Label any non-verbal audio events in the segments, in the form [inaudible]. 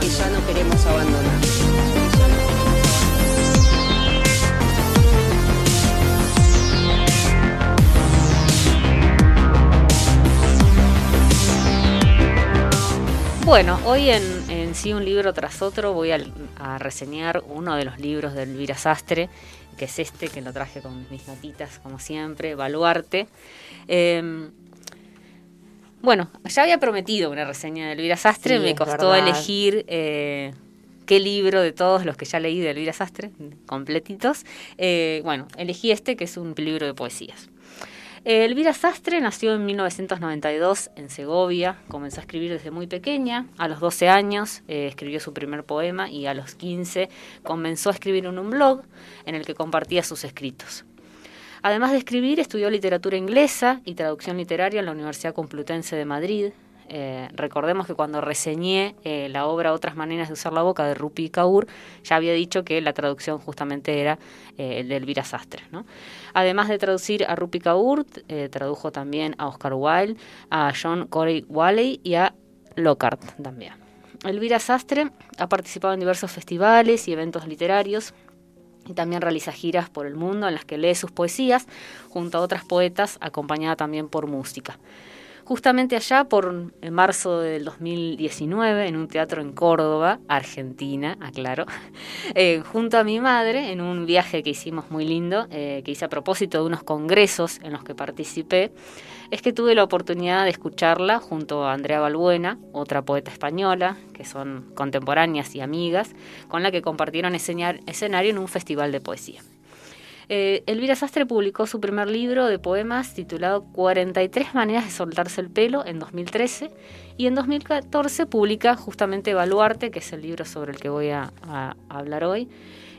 Que ya no queremos abandonar. Bueno, hoy en, Sí un libro tras otro voy a, reseñar uno de los libros de Elvira Sastre, que es este, que lo traje con mis notitas como siempre, Baluarte. Em, bueno, ya había prometido una reseña de Elvira Sastre, me costó elegir eh, qué libro de todos los que ya leí de Elvira Sastre, completitos. Eh, bueno, elegí este que es un libro de poesías. Eh, Elvira Sastre nació en 1992 en Segovia, comenzó a escribir desde muy pequeña, a los 12 años eh, escribió su primer poema y a los 15 comenzó a escribir en un blog en el que compartía sus escritos. Además de escribir, estudió literatura inglesa y traducción literaria en la Universidad Complutense de Madrid, eh, recordemos que cuando reseñé eh, la obra Otras maneras de usar la boca de Rupi Kaur, ya había dicho que la traducción justamente era eh, el de Elvira Sastre. Además de traducir a Rupi Kaur, tradujo también a Oscar Wilde, a John Corey Waley y a Lockhart también. Elvira Sastre ha participado en diversos festivales y eventos literarios y también realiza giras por el mundo en las que lee sus poesías junto a otras poetas, acompañada también por música justamente allá por en marzo del 2019 en un teatro en Córdoba, Argentina, aclaro, [laughs] eh, junto a mi madre en un viaje que hicimos muy lindo, eh, que hice a propósito de unos congresos en los que participé, es que tuve la oportunidad de escucharla junto a Andrea Balbuena, otra poeta española, que son contemporáneas y amigas, con la que compartieron escenario en un festival de poesía. Eh, Elvira Sastre publicó su primer libro de poemas titulado 43 maneras de soltarse el pelo en 2013 y en 2014 publica justamente Baluarte, que es el libro sobre el que voy a, hablar hoy,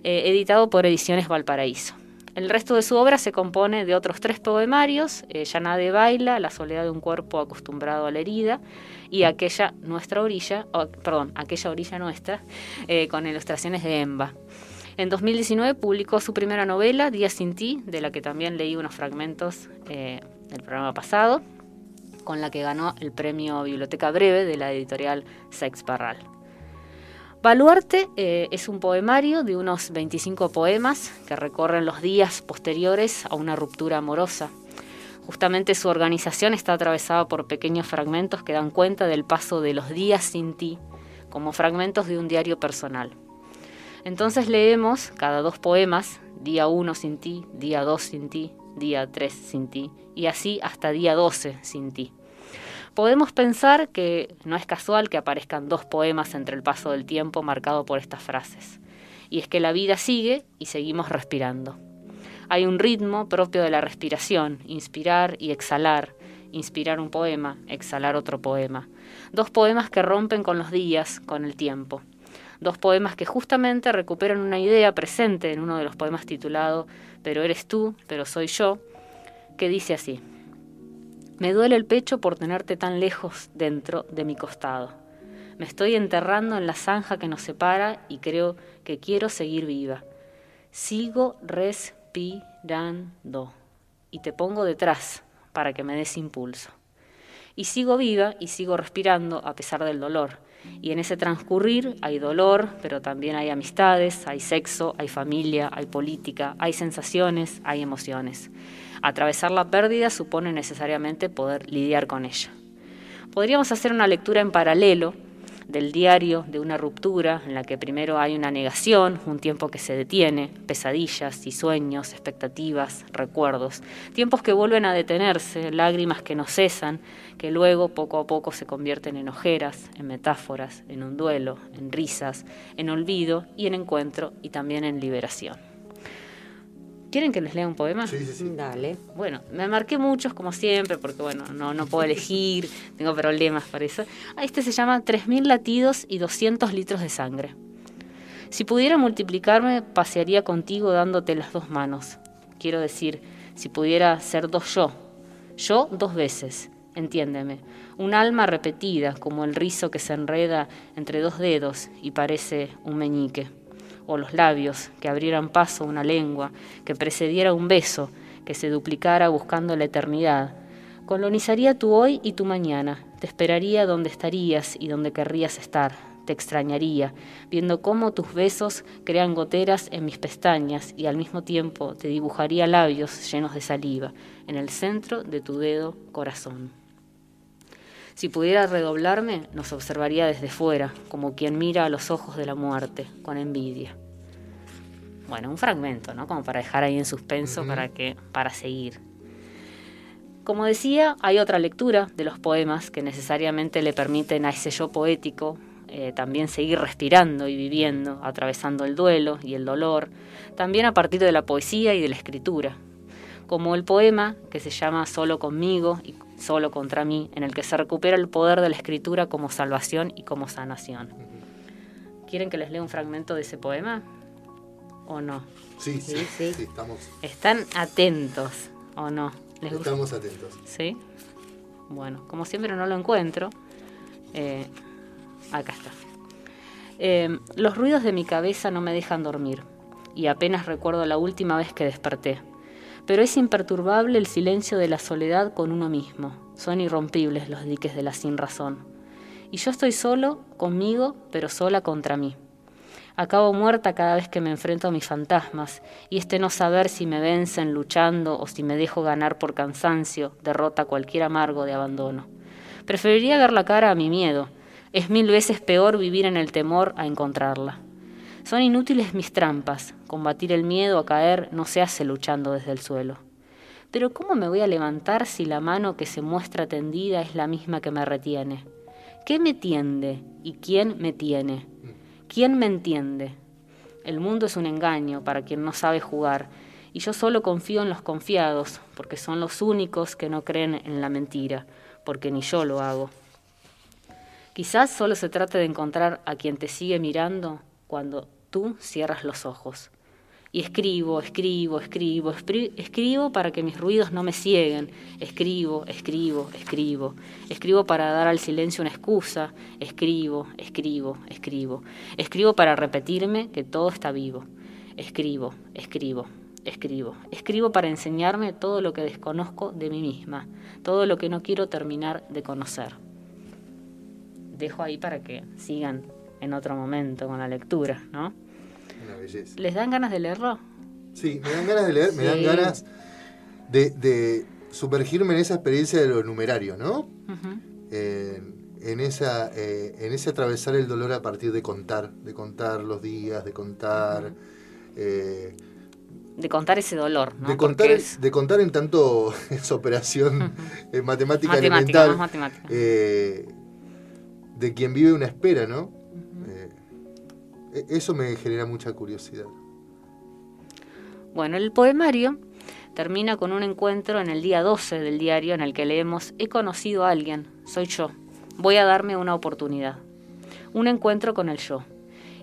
eh, editado por Ediciones Valparaíso. El resto de su obra se compone de otros tres poemarios, eh, de Baila, La soledad de un cuerpo acostumbrado a la herida, y aquella nuestra orilla, perdón, aquella orilla nuestra, eh, con ilustraciones de Emba. En 2019 publicó su primera novela, Días sin ti, de la que también leí unos fragmentos eh, del programa pasado, con la que ganó el premio Biblioteca Breve de la editorial Sex Barral. Baluarte eh, es un poemario de unos 25 poemas que recorren los días posteriores a una ruptura amorosa. Justamente su organización está atravesada por pequeños fragmentos que dan cuenta del paso de los días sin ti, como fragmentos de un diario personal. Entonces leemos cada dos poemas, día uno sin ti, día dos sin ti, día tres sin ti, y así hasta día doce sin ti. Podemos pensar que no es casual que aparezcan dos poemas entre el paso del tiempo marcado por estas frases, y es que la vida sigue y seguimos respirando. Hay un ritmo propio de la respiración, inspirar y exhalar, inspirar un poema, exhalar otro poema. Dos poemas que rompen con los días, con el tiempo dos poemas que justamente recuperan una idea presente en uno de los poemas titulado Pero eres tú, pero soy yo, que dice así, Me duele el pecho por tenerte tan lejos dentro de mi costado. Me estoy enterrando en la zanja que nos separa y creo que quiero seguir viva. Sigo respirando y te pongo detrás para que me des impulso. Y sigo viva y sigo respirando a pesar del dolor y en ese transcurrir hay dolor, pero también hay amistades, hay sexo, hay familia, hay política, hay sensaciones, hay emociones. Atravesar la pérdida supone necesariamente poder lidiar con ella. Podríamos hacer una lectura en paralelo del diario de una ruptura en la que primero hay una negación, un tiempo que se detiene, pesadillas y sueños, expectativas, recuerdos, tiempos que vuelven a detenerse, lágrimas que no cesan, que luego poco a poco se convierten en ojeras, en metáforas, en un duelo, en risas, en olvido y en encuentro y también en liberación. ¿Quieren que les lea un poema? Sí, sí, sí. Dale. Bueno, me marqué muchos como siempre, porque bueno, no, no puedo elegir, [laughs] tengo problemas para eso. Ah, Este se llama 3.000 latidos y 200 litros de sangre. Si pudiera multiplicarme, pasearía contigo dándote las dos manos. Quiero decir, si pudiera ser dos yo. Yo dos veces, entiéndeme. Un alma repetida, como el rizo que se enreda entre dos dedos y parece un meñique o los labios, que abrieran paso una lengua, que precediera un beso, que se duplicara buscando la eternidad. Colonizaría tu hoy y tu mañana, te esperaría donde estarías y donde querrías estar, te extrañaría, viendo cómo tus besos crean goteras en mis pestañas y al mismo tiempo te dibujaría labios llenos de saliva en el centro de tu dedo corazón. Si pudiera redoblarme, nos observaría desde fuera, como quien mira a los ojos de la muerte, con envidia. Bueno, un fragmento, ¿no? Como para dejar ahí en suspenso para que para seguir. Como decía, hay otra lectura de los poemas que necesariamente le permiten a ese yo poético eh, también seguir respirando y viviendo, atravesando el duelo y el dolor, también a partir de la poesía y de la escritura, como el poema que se llama Solo conmigo y Solo contra mí, en el que se recupera el poder de la escritura como salvación y como sanación. ¿Quieren que les lea un fragmento de ese poema? ¿O no? Sí, sí, Sí, estamos, ¿Están atentos o no? ¿Les gusta? estamos atentos. ¿Sí? Bueno, como siempre no lo encuentro. eh, acá está. Eh, los ruidos de mi cabeza no me dejan dormir y apenas recuerdo la última vez que desperté. Pero es imperturbable el silencio de la soledad con uno mismo. Son irrompibles los diques de la sin razón. Y yo estoy solo, conmigo, pero sola contra mí. Acabo muerta cada vez que me enfrento a mis fantasmas, y este no saber si me vencen luchando o si me dejo ganar por cansancio derrota cualquier amargo de abandono. Preferiría ver la cara a mi miedo. Es mil veces peor vivir en el temor a encontrarla. Son inútiles mis trampas. Combatir el miedo a caer no se hace luchando desde el suelo. Pero ¿cómo me voy a levantar si la mano que se muestra tendida es la misma que me retiene? ¿Qué me tiende y quién me tiene? ¿Quién me entiende? El mundo es un engaño para quien no sabe jugar, y yo solo confío en los confiados, porque son los únicos que no creen en la mentira, porque ni yo lo hago. Quizás solo se trate de encontrar a quien te sigue mirando cuando tú cierras los ojos. Y escribo, escribo, escribo, escribo para que mis ruidos no me cieguen. Escribo, escribo, escribo. Escribo para dar al silencio una excusa. Escribo, escribo, escribo. Escribo para repetirme que todo está vivo. Escribo, escribo, escribo. Escribo para enseñarme todo lo que desconozco de mí misma, todo lo que no quiero terminar de conocer. Dejo ahí para que sigan en otro momento con la lectura, ¿no? Una belleza. ¿Les dan ganas de leerlo? Sí, me dan ganas de leer, me dan ganas de, de sumergirme en esa experiencia de lo numerario, ¿no? Ujú. En, en esa, eh, en ese atravesar el dolor a partir de contar, de contar los días, de contar, eh, De contar ese dolor, ¿no? de contar, Porque es de contar en tanto [laughs] esa operación eh, matemática, matemática, elemental, más matemática. eh, de quien vive una espera, ¿no? E- eso me genera mucha curiosidad. Bueno, el poemario termina con un encuentro en el día 12 del diario en el que leemos He conocido a alguien, soy yo, voy a darme una oportunidad. Un encuentro con el yo.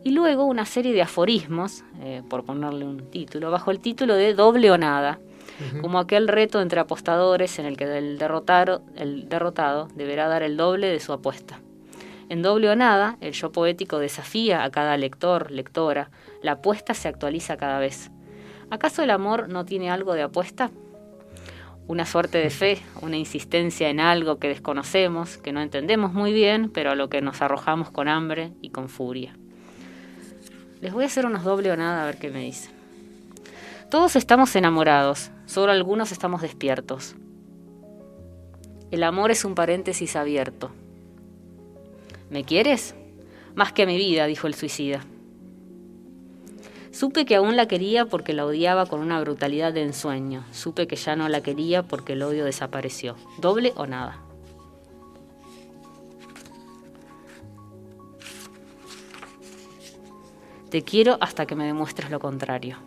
Y luego una serie de aforismos, eh, por ponerle un título, bajo el título de Doble o Nada, como aquel reto entre apostadores en el que el derrotado, el derrotado deberá dar el doble de su apuesta. En doble o nada, el yo poético desafía a cada lector, lectora, la apuesta se actualiza cada vez. ¿Acaso el amor no tiene algo de apuesta? Una suerte de fe, una insistencia en algo que desconocemos, que no entendemos muy bien, pero a lo que nos arrojamos con hambre y con furia. Les voy a hacer unos doble o nada a ver qué me dicen. Todos estamos enamorados, solo algunos estamos despiertos. El amor es un paréntesis abierto. ¿Me quieres? Más que a mi vida, dijo el suicida. Supe que aún la quería porque la odiaba con una brutalidad de ensueño. Supe que ya no la quería porque el odio desapareció. Doble o nada. Te quiero hasta que me demuestres lo contrario.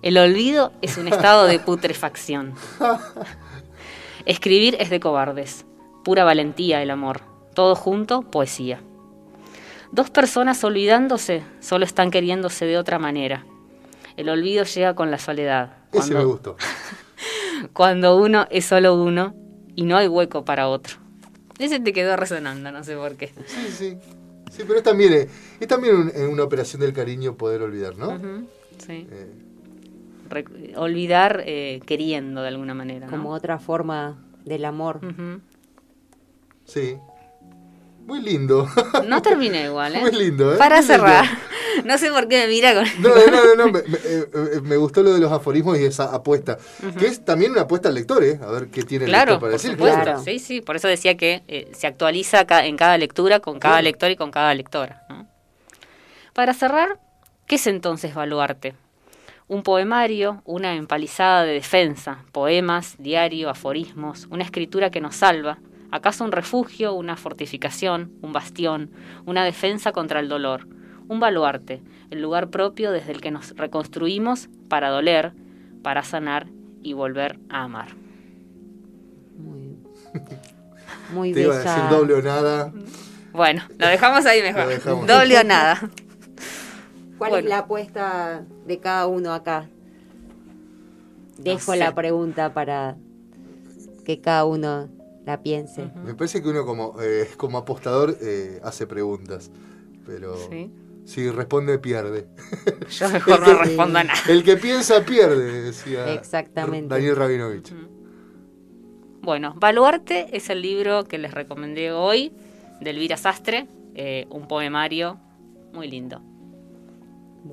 El olvido es un estado de [laughs] putrefacción. Escribir es de cobardes. Pura valentía el amor. Todo junto, poesía. Dos personas olvidándose solo están queriéndose de otra manera. El olvido llega con la soledad. Ese me gustó. [laughs] cuando uno es solo uno y no hay hueco para otro. Ese te quedó resonando, no sé por qué. Sí, sí. Sí, pero es también, eh, es también una operación del cariño poder olvidar, ¿no? sí. Eh. olvidar eh, queriendo de alguna manera. Como otra forma del amor. Sí. Muy lindo. No terminé igual, ¿eh? Muy lindo, ¿eh? Para cerrar. No sé por qué me mira con... No, no, no, no. Eh, [laughs] eh, me, gustó lo de los aforismos y esa apuesta. Que es también una apuesta al lector, ¿eh? A ver qué tiene el lector para decir. Claro, sí, sí. Por eso decía que eh, se actualiza en cada lectura con cada lector y con cada lectora. Para cerrar, ¿qué es entonces Baluarte? Un poemario, una empalizada de defensa, poemas, diario, aforismos, una escritura que nos salva, ¿Acaso un refugio, una fortificación, un bastión, una defensa contra el dolor? Un baluarte, el lugar propio desde el que nos reconstruimos para doler, para sanar y volver a amar. Muy, [laughs] muy Te iba a decir doble o nada. Bueno, lo dejamos ahí mejor. Doble o nada. [laughs] ¿Cuál es la apuesta de cada uno acá? Dejo la pregunta para que cada uno la piense. Me parece que uno como, eh, como apostador eh, hace preguntas, pero si responde pierde. Yo [laughs] mejor no respondo a nada. El que piensa pierde, decía Exactamente. Daniel Rabinovich. Bueno, Baluarte es el libro que les recomendé hoy de Elvira Sastre, eh, un poemario muy lindo.